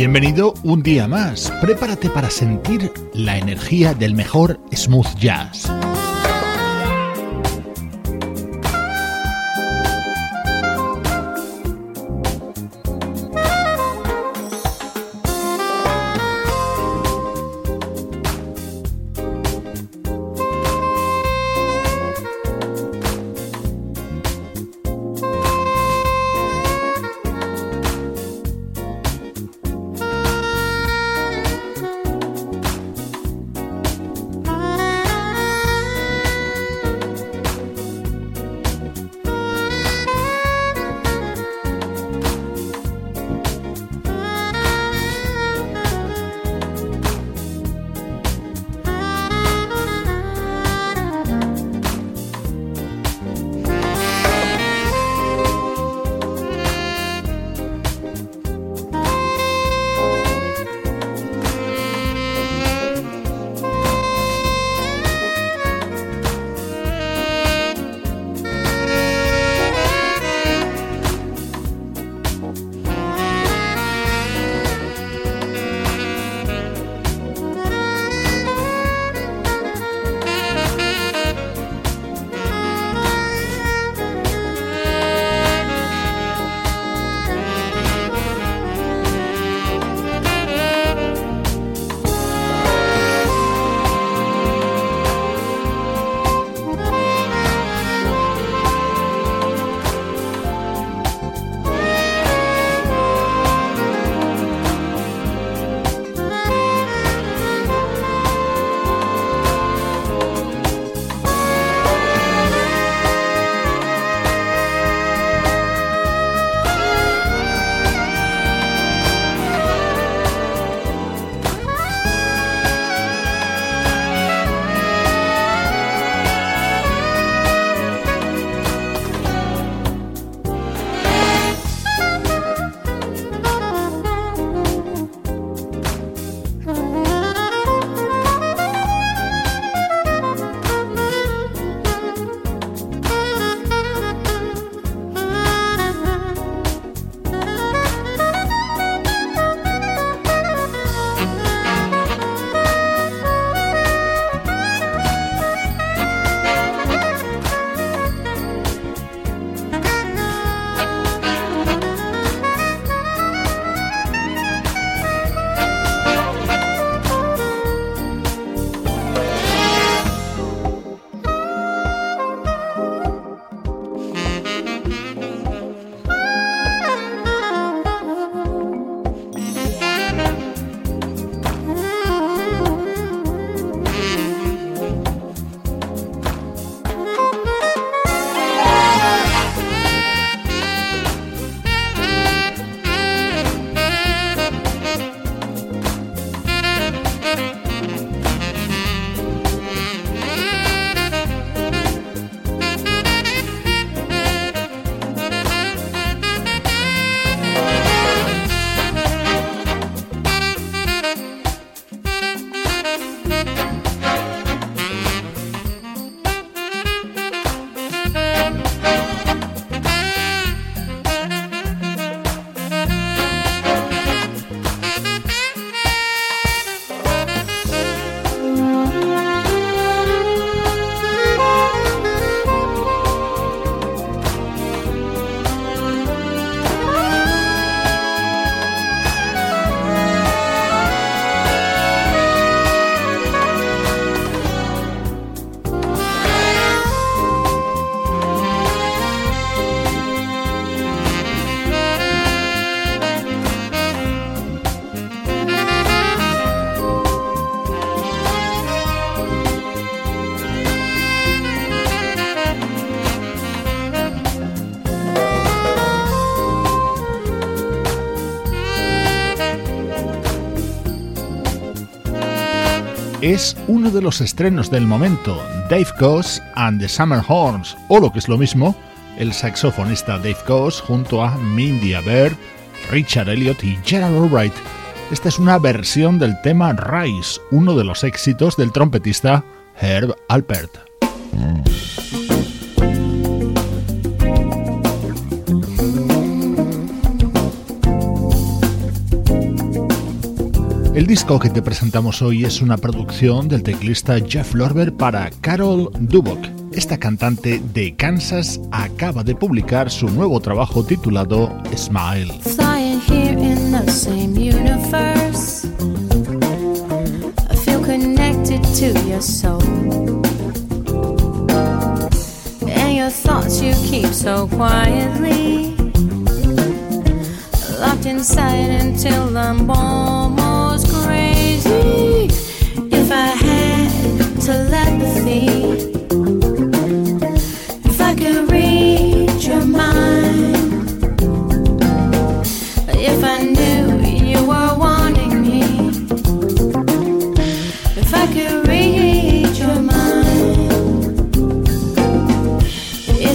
Bienvenido un día más. Prepárate para sentir la energía del mejor smooth jazz. Es uno de los estrenos del momento, Dave Coase and the Summer Horns, o lo que es lo mismo, el saxofonista Dave Coase junto a Mindy Aber, Richard Elliot y Gerald Albright. Esta es una versión del tema Rise, uno de los éxitos del trompetista Herb Alpert. El disco que te presentamos hoy es una producción del teclista Jeff Lorber para Carol Dubok. Esta cantante de Kansas acaba de publicar su nuevo trabajo titulado Smile. Thoughts you keep so quietly. Locked inside until I'm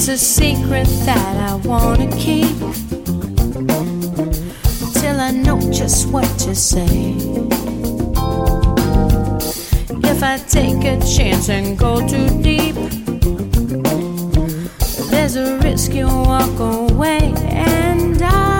it's a secret that I wanna keep. Till I know just what to say. I take a chance and go too deep, there's a risk you walk away and I.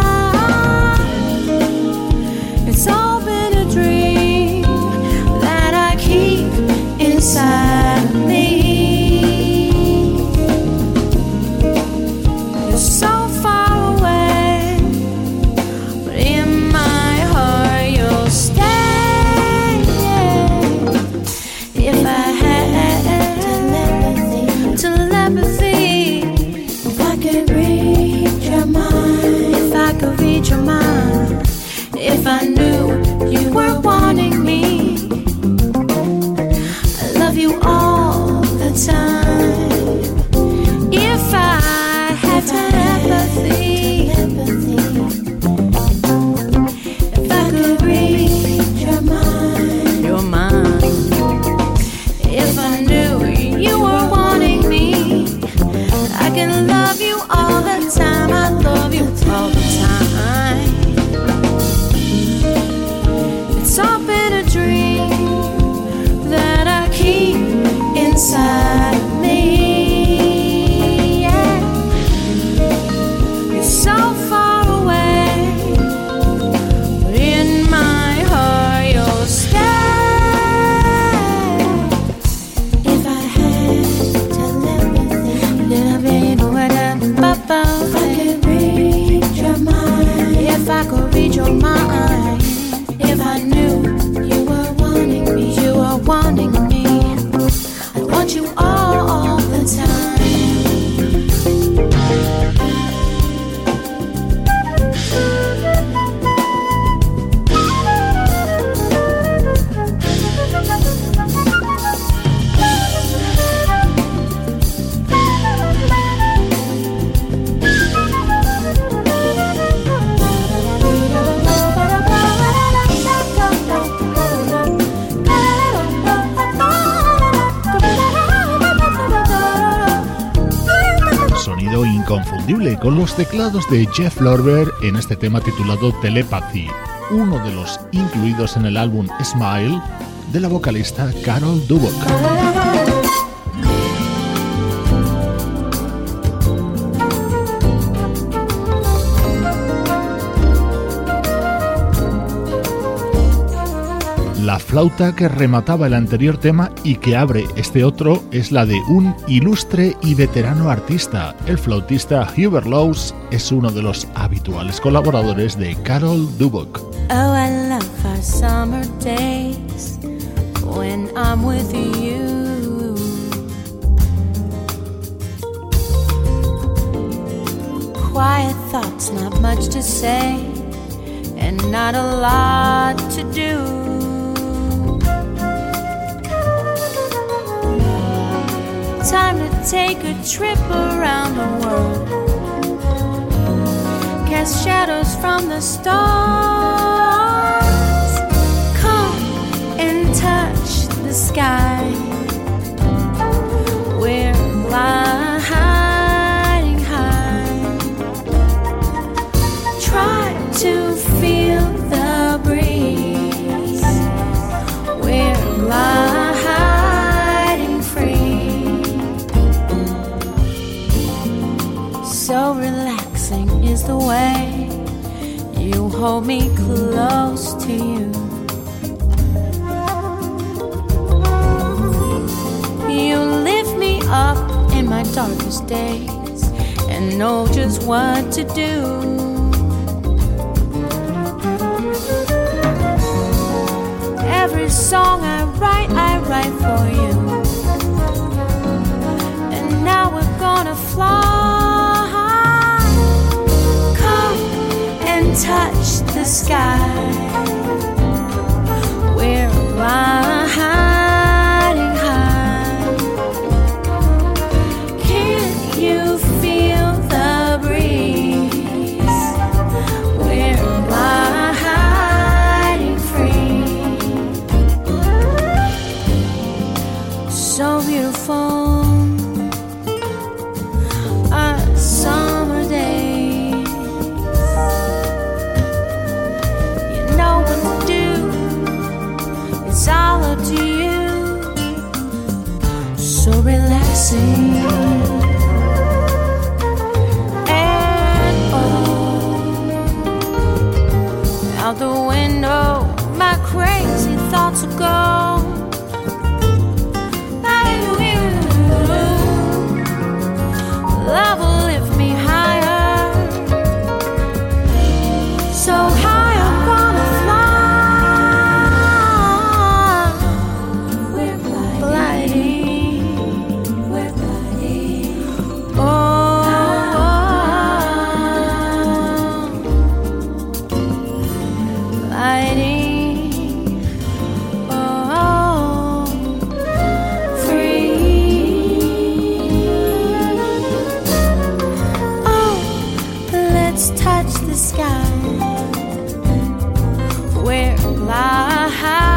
con los teclados de Jeff Lorber en este tema titulado Telepathy, uno de los incluidos en el álbum Smile de la vocalista Carol Dubok. Flauta que remataba el anterior tema y que abre este otro es la de un ilustre y veterano artista. El flautista Hubert Laws es uno de los habituales colaboradores de Carol Dubok. Oh, I love our summer days when I'm with you. Quiet thoughts, not much to say, and not a lot to do. Time to take a trip around the world cast shadows from the stars. Come and touch the sky. We're flying the way you hold me close to you. You lift me up in my darkest days and know just what to do. Every song I write, I write for you. And now we're gonna fly. sky. we're I? shadows touch the sky. Where lies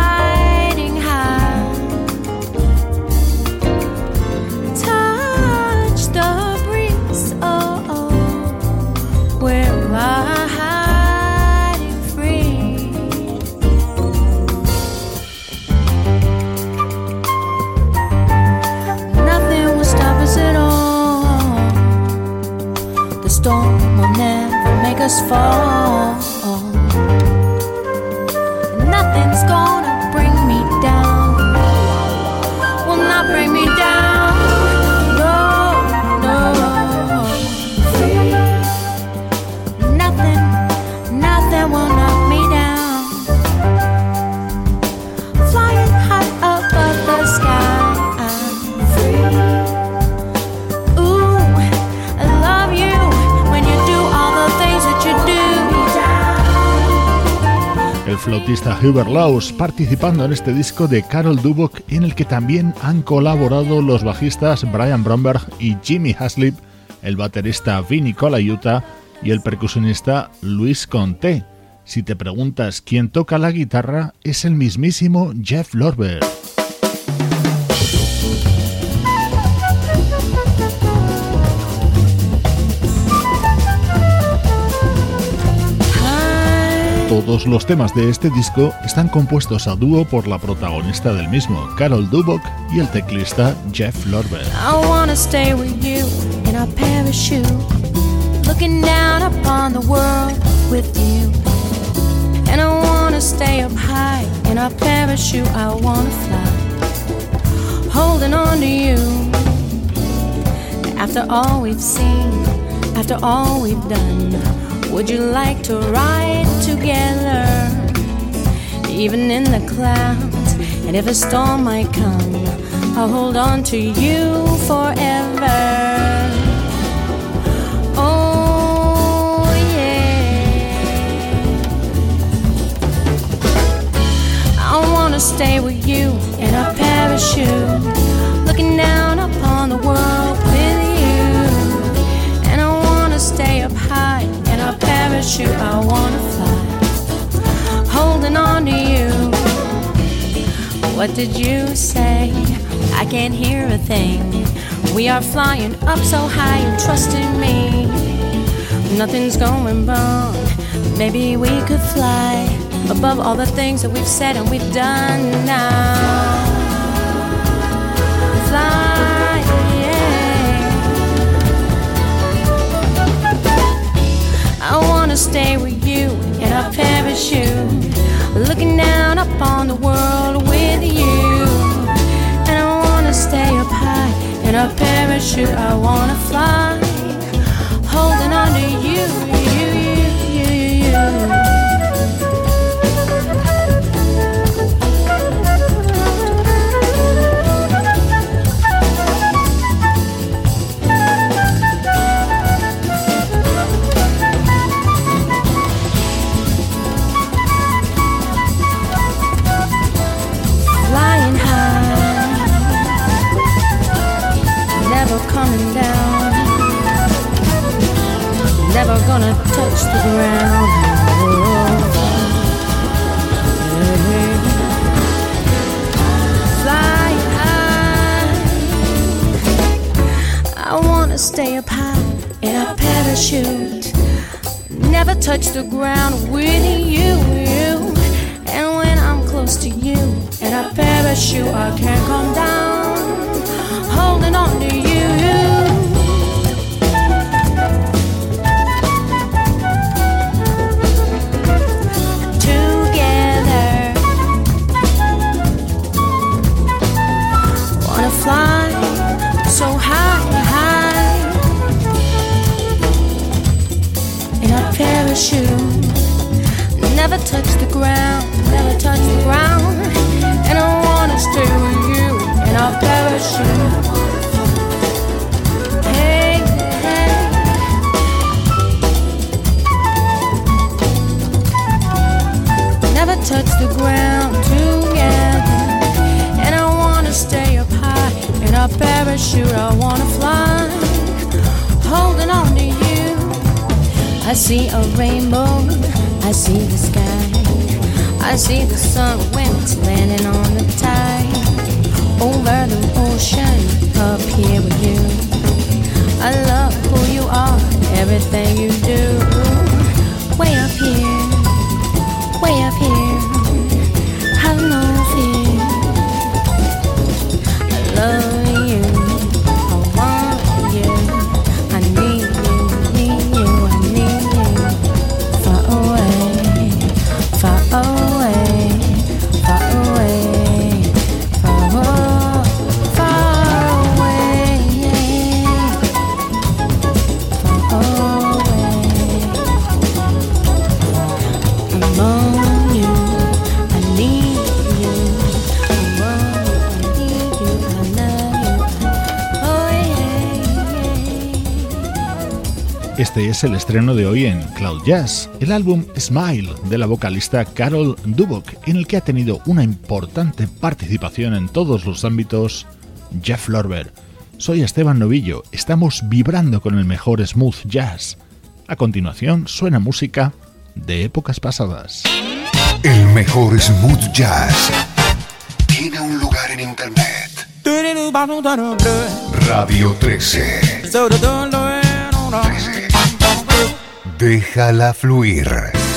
flautista Hubert Laws participando en este disco de Carol Dubok en el que también han colaborado los bajistas Brian Bromberg y Jimmy Haslip, el baterista Vinny Colaiuta y el percusionista Luis Conté. Si te preguntas quién toca la guitarra, es el mismísimo Jeff Lorber. Todos los temas de este disco están compuestos a dúo por la protagonista del mismo, Carol Dubok, y el teclista Jeff Lorber. I wanna stay with you in a parachute, looking down upon the world with you. And I wanna stay up high in a parachute, I wanna fly, holding on to you. After all we've seen, after all we've done, would you like to ride together? Even in the clouds, and if a storm might come, I'll hold on to you forever. Oh, yeah. I wanna stay with you in a parachute, looking down upon the world I wanna fly, holding on to you. What did you say? I can't hear a thing. We are flying up so high, you trusted me. Nothing's going wrong. Maybe we could fly above all the things that we've said and we've done now. Fly. I wanna stay with you in a parachute, looking down upon the world with you. And I wanna stay up high in a parachute. I wanna fly, holding on to you, never coming down, never gonna touch the ground. Fly high, I wanna stay up high in a parachute. Never touch the ground with you, you. And when I'm close to you in a parachute, I can't come down. Holding on to you. Together, wanna fly so high, high in parachute. Never touch the ground, never touch the ground. And I wanna stay with you in our parachute. Touch the ground together. And I wanna stay up high in a parachute. I wanna fly, holding on to you. I see a rainbow, I see the sky. I see the sun when it's landing on the tide. Over the ocean, up here with you. I love who you are, everything you do. Way up es el estreno de hoy en Cloud Jazz, el álbum Smile de la vocalista Carol Dubok, en el que ha tenido una importante participación en todos los ámbitos Jeff Lorber. Soy Esteban Novillo, estamos vibrando con el mejor smooth jazz. A continuación suena música de épocas pasadas. El mejor smooth jazz tiene un lugar en internet. Radio 13. Déjala fluir.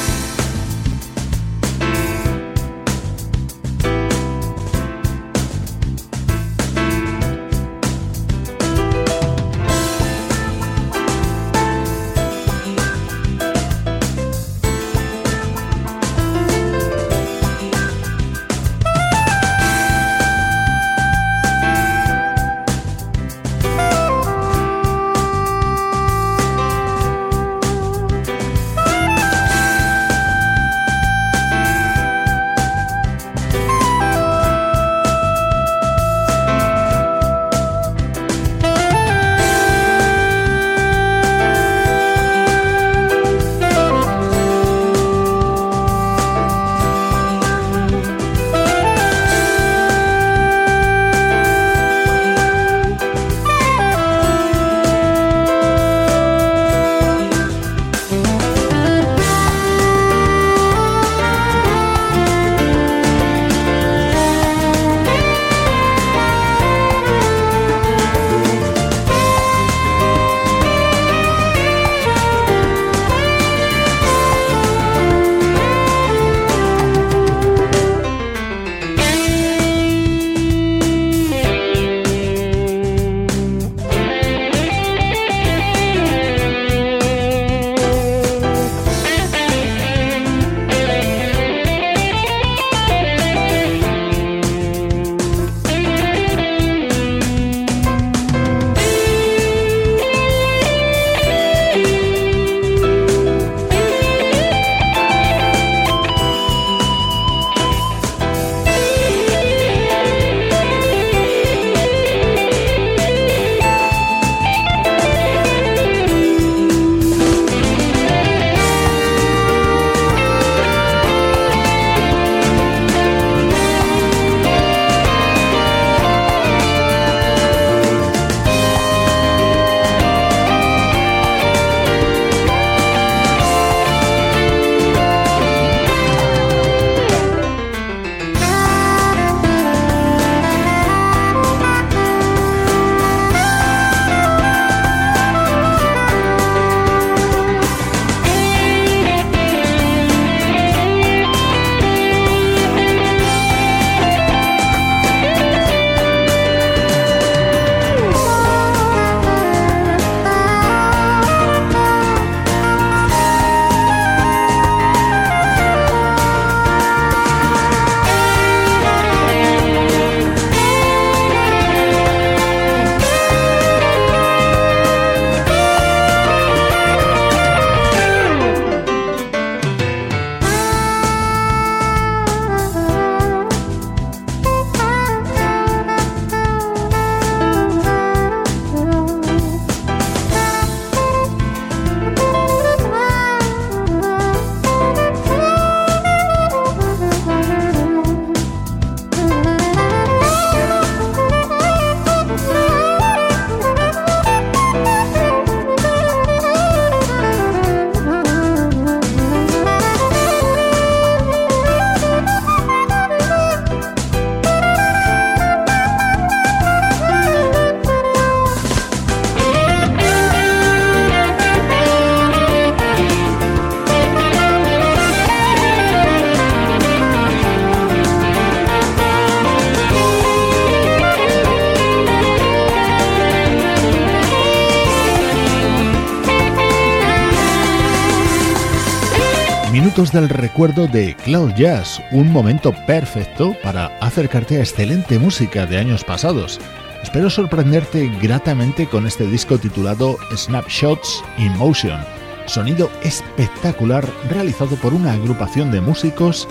Del recuerdo de Cloud Jazz, un momento perfecto para acercarte a excelente música de años pasados. Espero sorprenderte gratamente con este disco titulado Snapshots in Motion, sonido espectacular realizado por una agrupación de músicos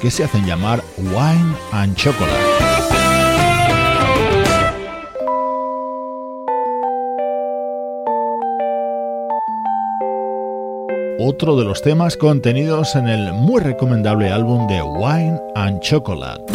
que se hacen llamar Wine and Chocolate. Otro de los temas contenidos en el muy recomendable álbum de Wine and Chocolate.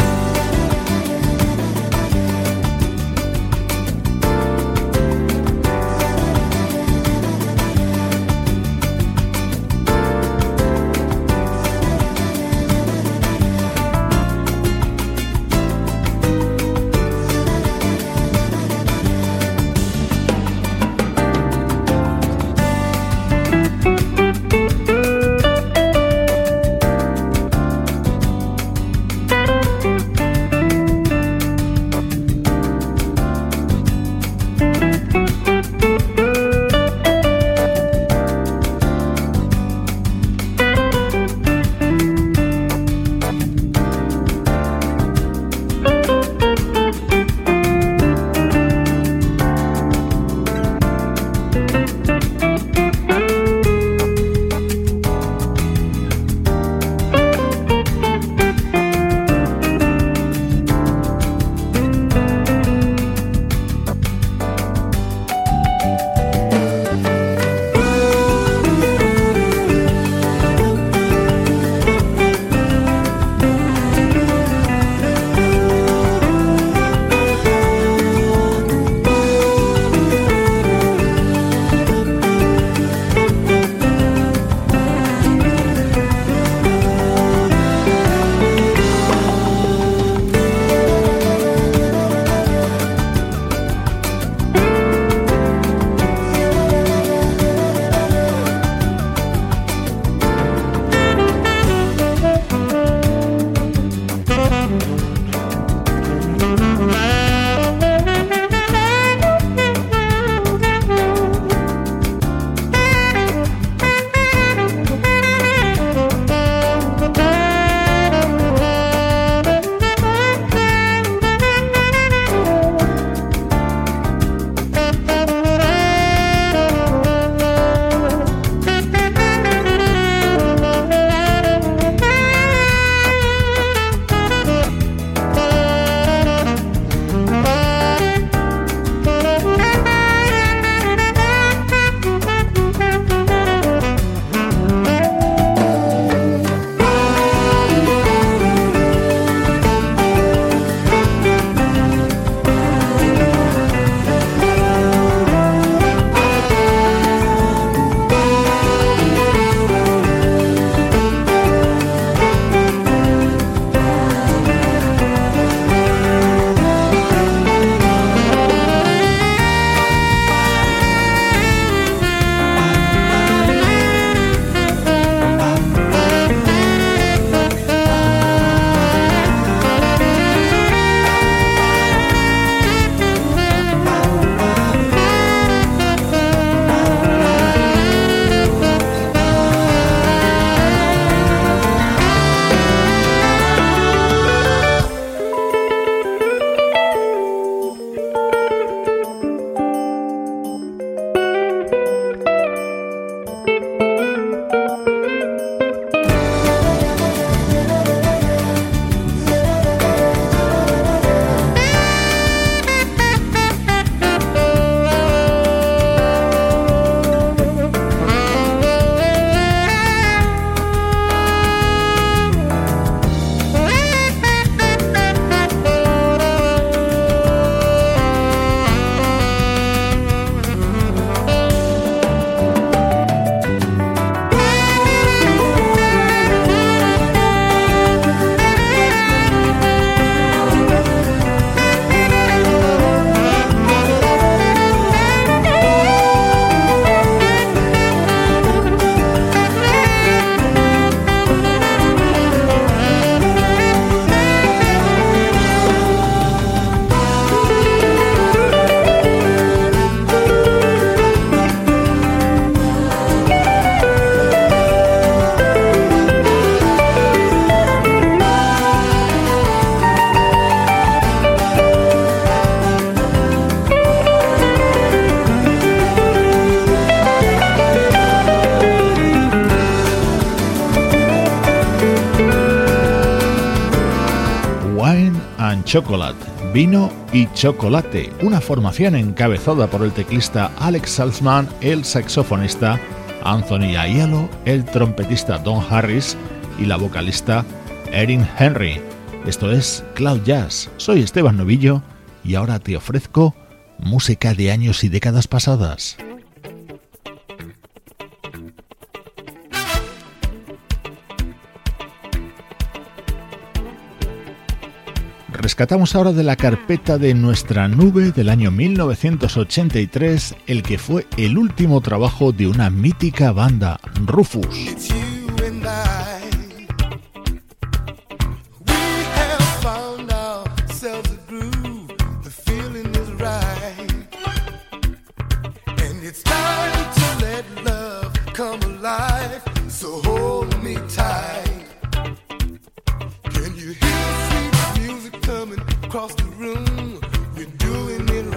Chocolate, Vino y Chocolate, una formación encabezada por el teclista Alex Salzman, el saxofonista Anthony Aiello, el trompetista Don Harris y la vocalista Erin Henry. Esto es Cloud Jazz. Soy Esteban Novillo y ahora te ofrezco música de años y décadas pasadas. Rescatamos ahora de la carpeta de nuestra nube del año 1983 el que fue el último trabajo de una mítica banda, Rufus.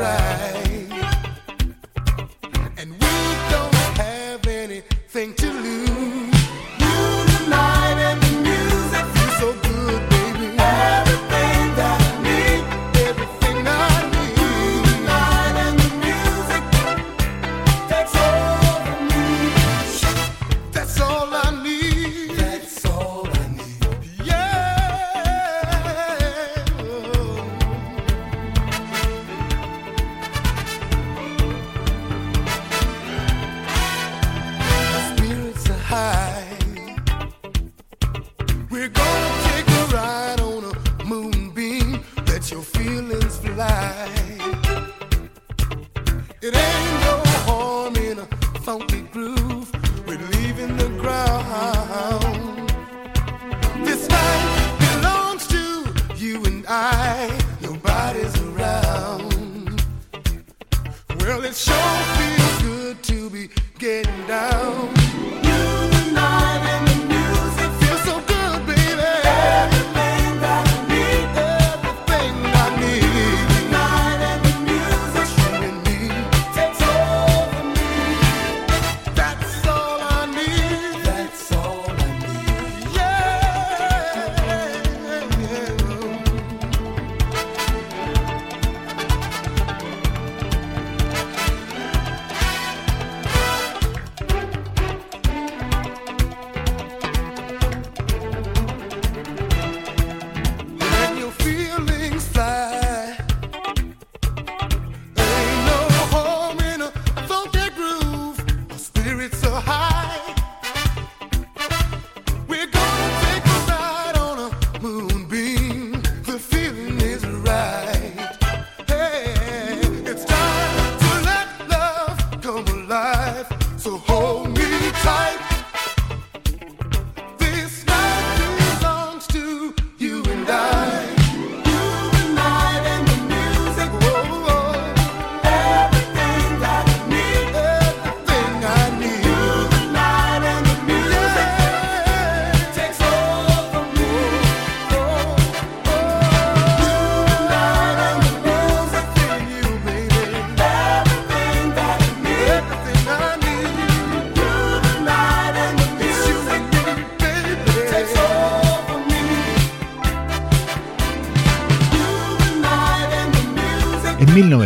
En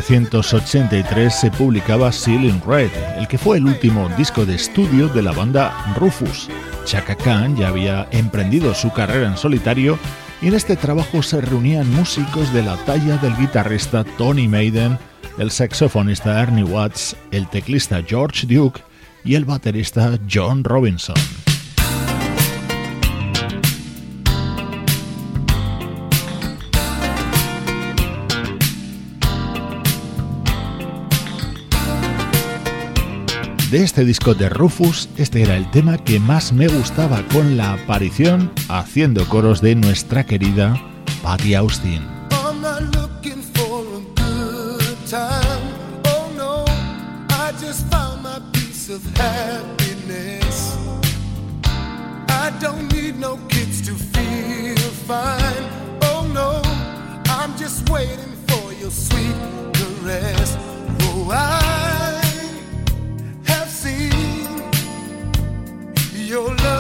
1983 se publicaba Ceiling Red, el que fue el último disco de estudio de la banda Rufus. Chaka Khan ya había emprendido su carrera en solitario y en este trabajo se reunían músicos de la talla del guitarrista Tony Maiden, el saxofonista Ernie Watts, el teclista George Duke y el baterista John Robinson. De este disco de Rufus, este era el tema que más me gustaba con la aparición haciendo coros de nuestra querida Patty Austin. waiting for your sweet. Oh, I your love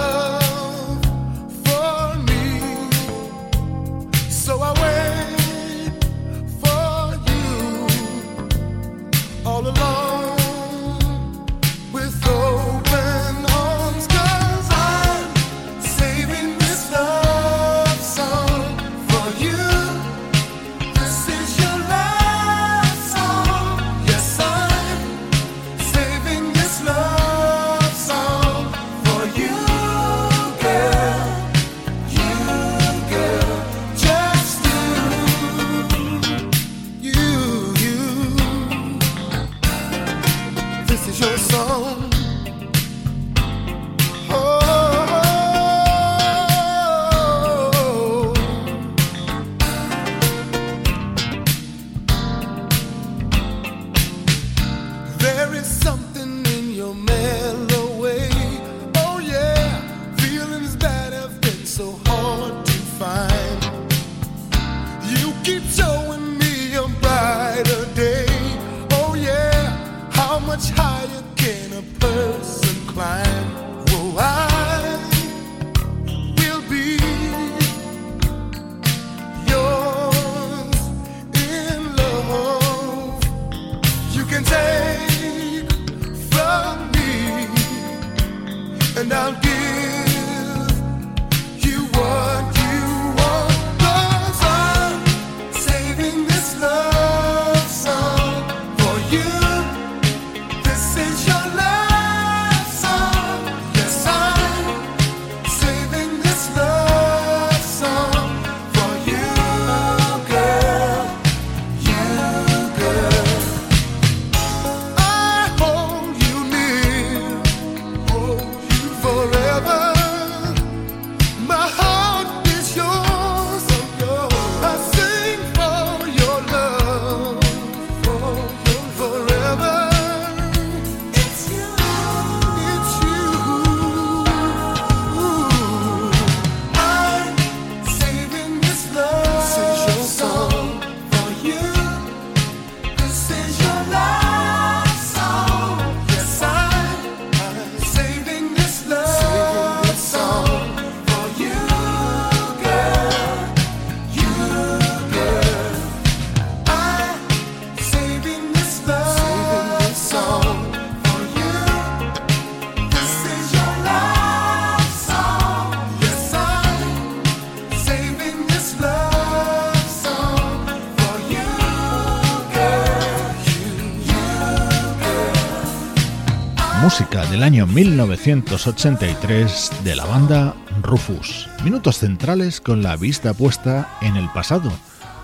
año 1983 de la banda Rufus. Minutos centrales con la vista puesta en el pasado.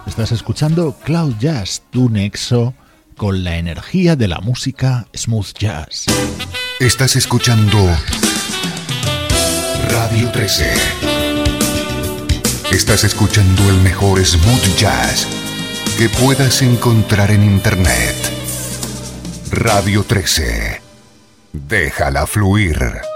Estás escuchando Cloud Jazz, tu nexo con la energía de la música smooth jazz. Estás escuchando Radio 13. Estás escuchando el mejor smooth jazz que puedas encontrar en Internet. Radio 13. Déjala fluir.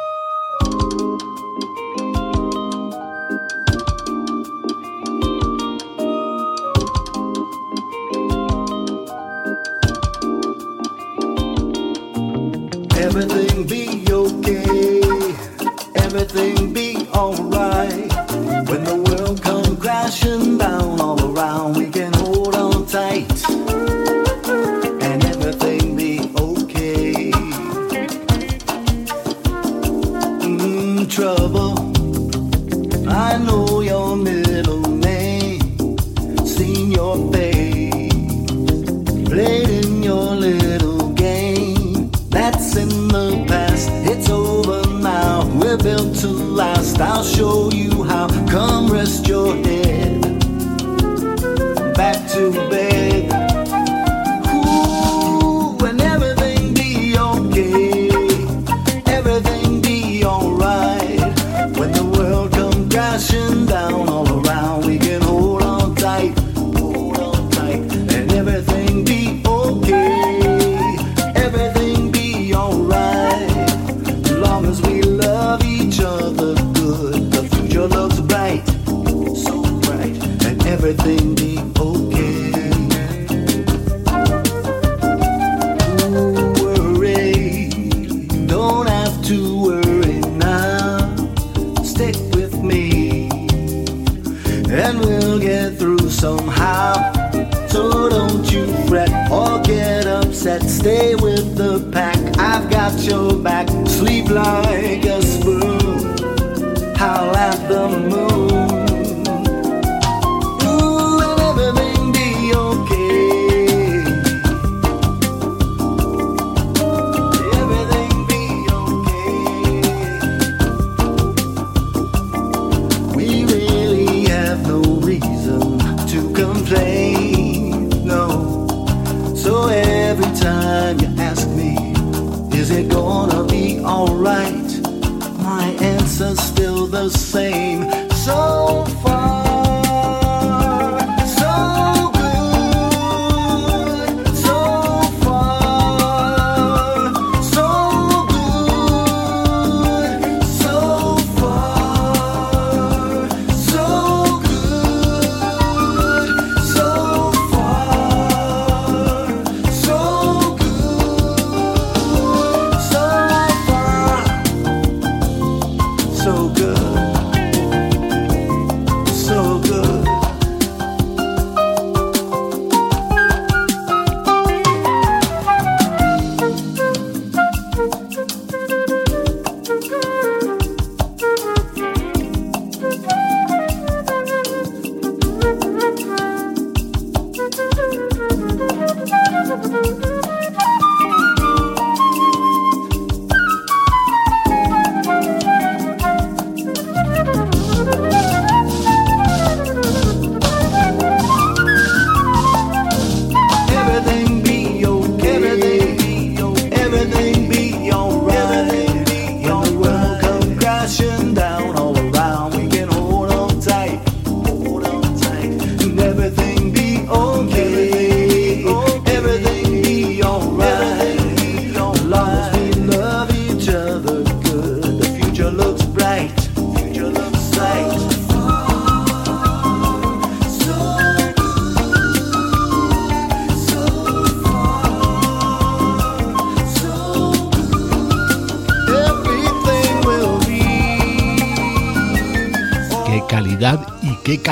sleep like a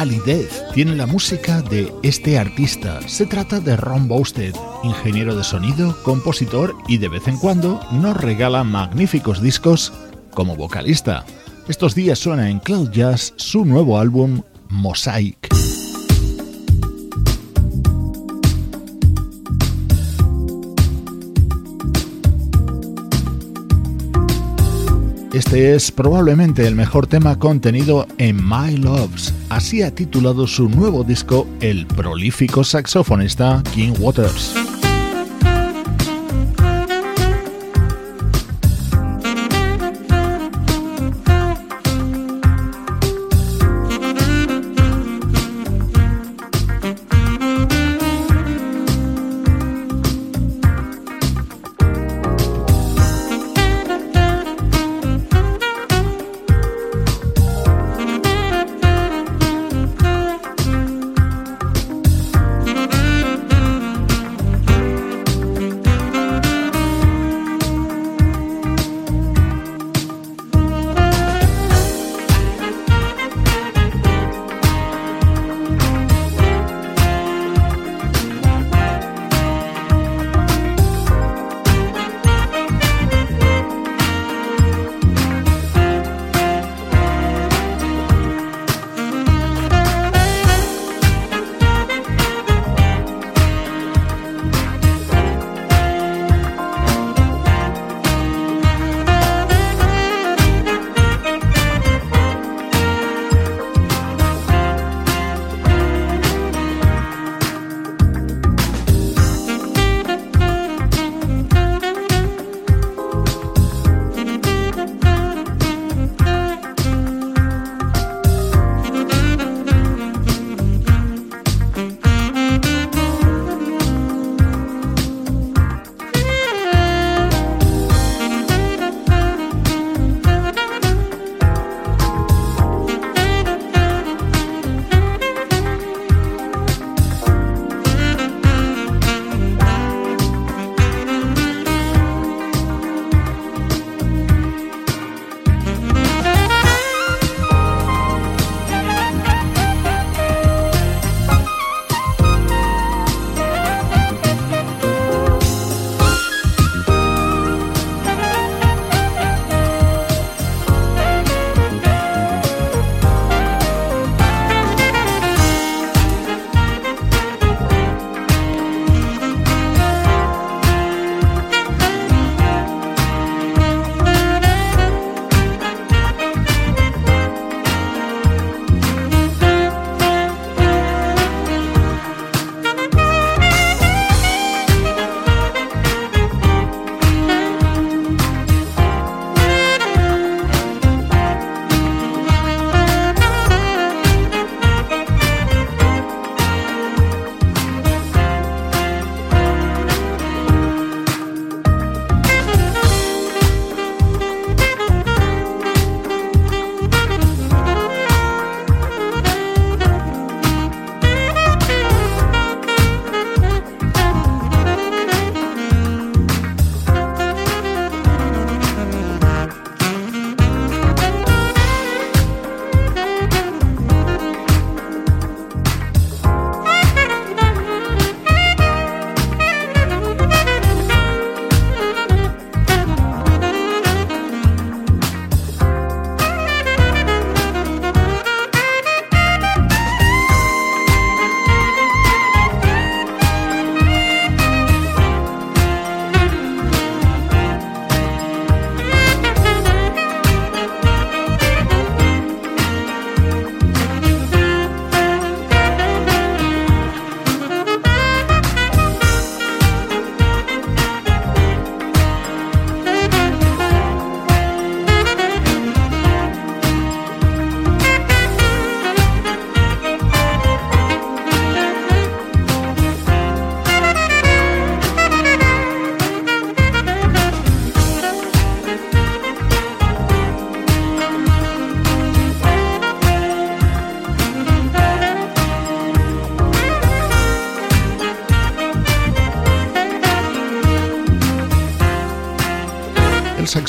calidez tiene la música de este artista. Se trata de Ron Bousted, ingeniero de sonido, compositor y de vez en cuando nos regala magníficos discos como vocalista. Estos días suena en Cloud Jazz su nuevo álbum Mosaic. Este es probablemente el mejor tema contenido en My Loves. Así ha titulado su nuevo disco el prolífico saxofonista King Waters.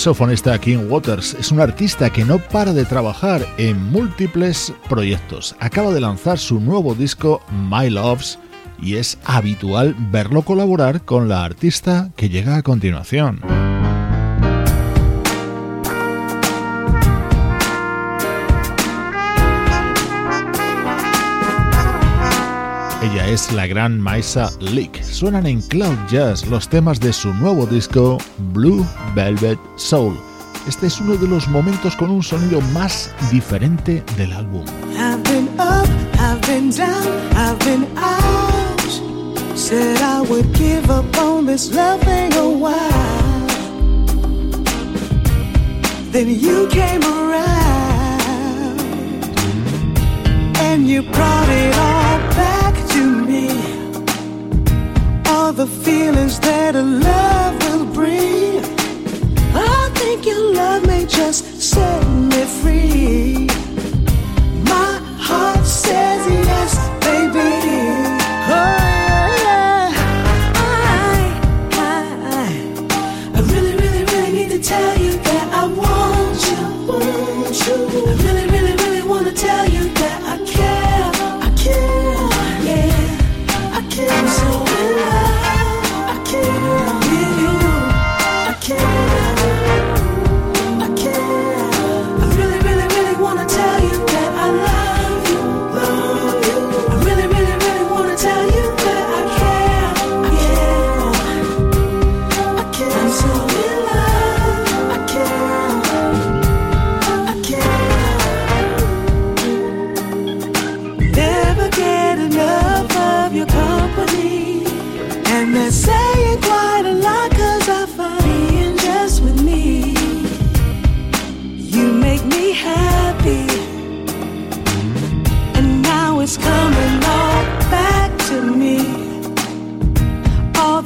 Saxofonista King Waters es un artista que no para de trabajar en múltiples proyectos. Acaba de lanzar su nuevo disco My Loves y es habitual verlo colaborar con la artista que llega a continuación. Ella es la gran Maisa Leak. Suenan en Cloud Jazz los temas de su nuevo disco Blue Velvet Soul. Este es uno de los momentos con un sonido más diferente del álbum. Said I would give up on this while. Then you came around and you brought it all the feelings that a love will bring. I think your love may just set me free.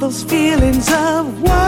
Those feelings of what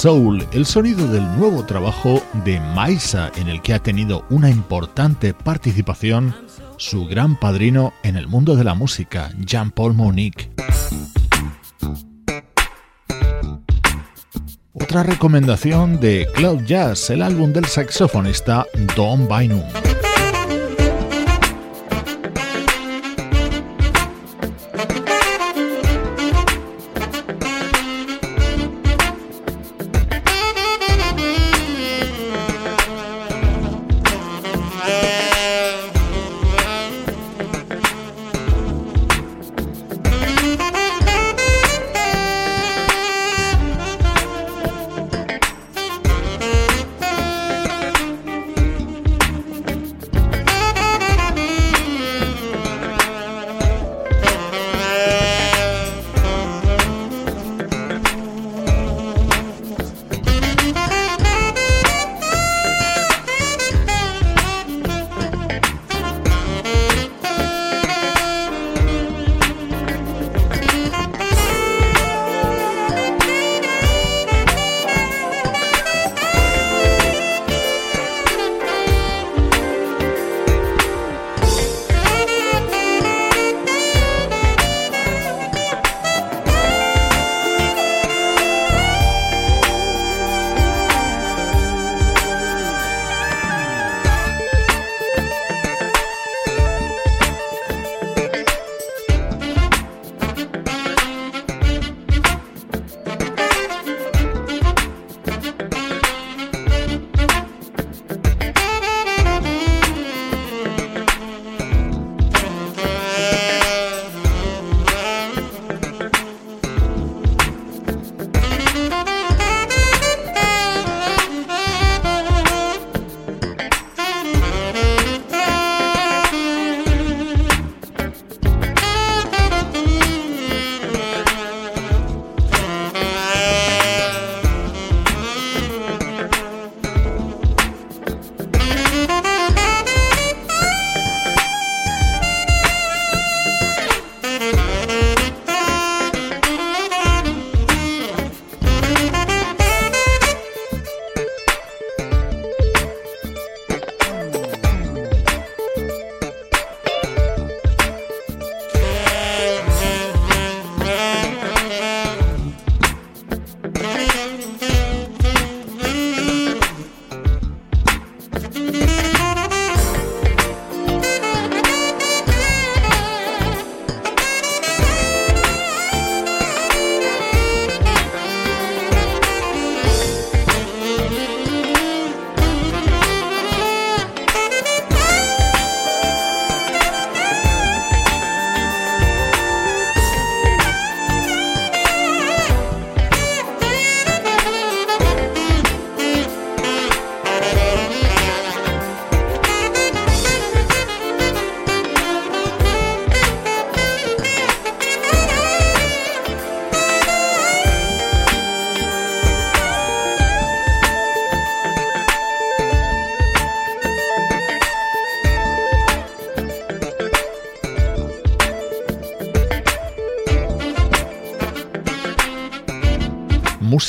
Soul, el sonido del nuevo trabajo de Maisa, en el que ha tenido una importante participación su gran padrino en el mundo de la música, Jean-Paul Monique. Otra recomendación de Cloud Jazz, el álbum del saxofonista Don Bynum.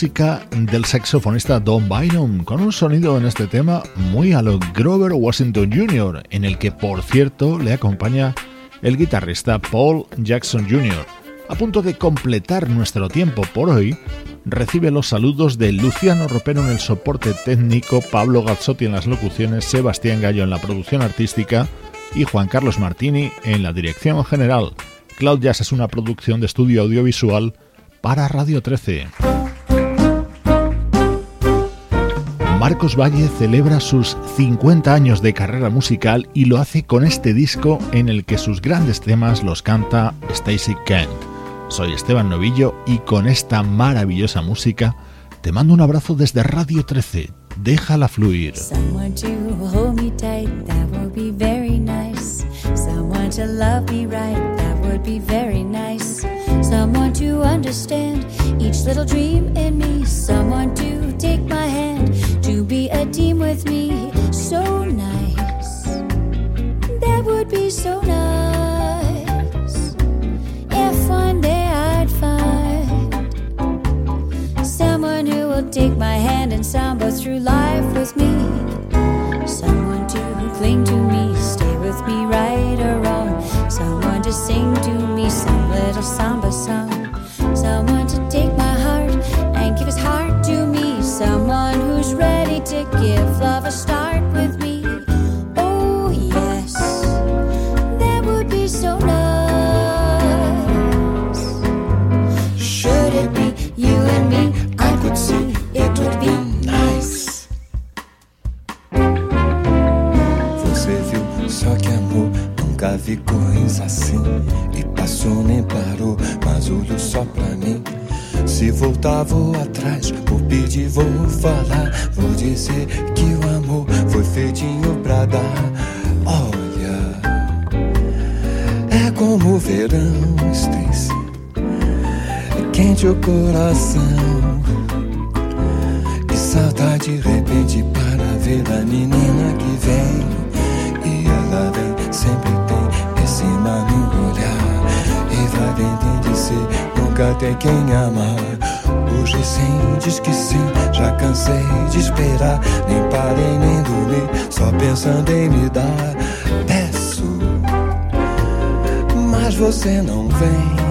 Música del saxofonista Don Bynum, con un sonido en este tema muy a lo Grover Washington Jr., en el que por cierto le acompaña el guitarrista Paul Jackson Jr. A punto de completar nuestro tiempo por hoy, recibe los saludos de Luciano Ropero en el soporte técnico, Pablo Gazzotti en las locuciones, Sebastián Gallo en la producción artística y Juan Carlos Martini en la dirección general. Cloud Jazz es una producción de estudio audiovisual para Radio 13. Marcos Valle celebra sus 50 años de carrera musical y lo hace con este disco en el que sus grandes temas los canta Stacy Kent. Soy Esteban Novillo y con esta maravillosa música te mando un abrazo desde Radio 13. Déjala fluir. A team with me. So nice. That would be so nice. If one day I'd find someone who will take my hand and samba through life with me. Someone to cling to me, stay with me right or wrong. Someone to sing to me some little samba song. Someone coisa assim. E passou nem parou, mas olhou só pra mim Se voltar vou atrás, vou pedir, vou falar. Vou dizer que o amor foi feitinho pra dar. Olha, é como o verão, Stacy É quente o coração. E salta de repente para ver a menina que vem. E ela vem, sempre nunca tem quem amar. Hoje sim, diz que sim, já cansei de esperar. Nem parei nem dormi, só pensando em me dar. Peço, mas você não vem. Vem.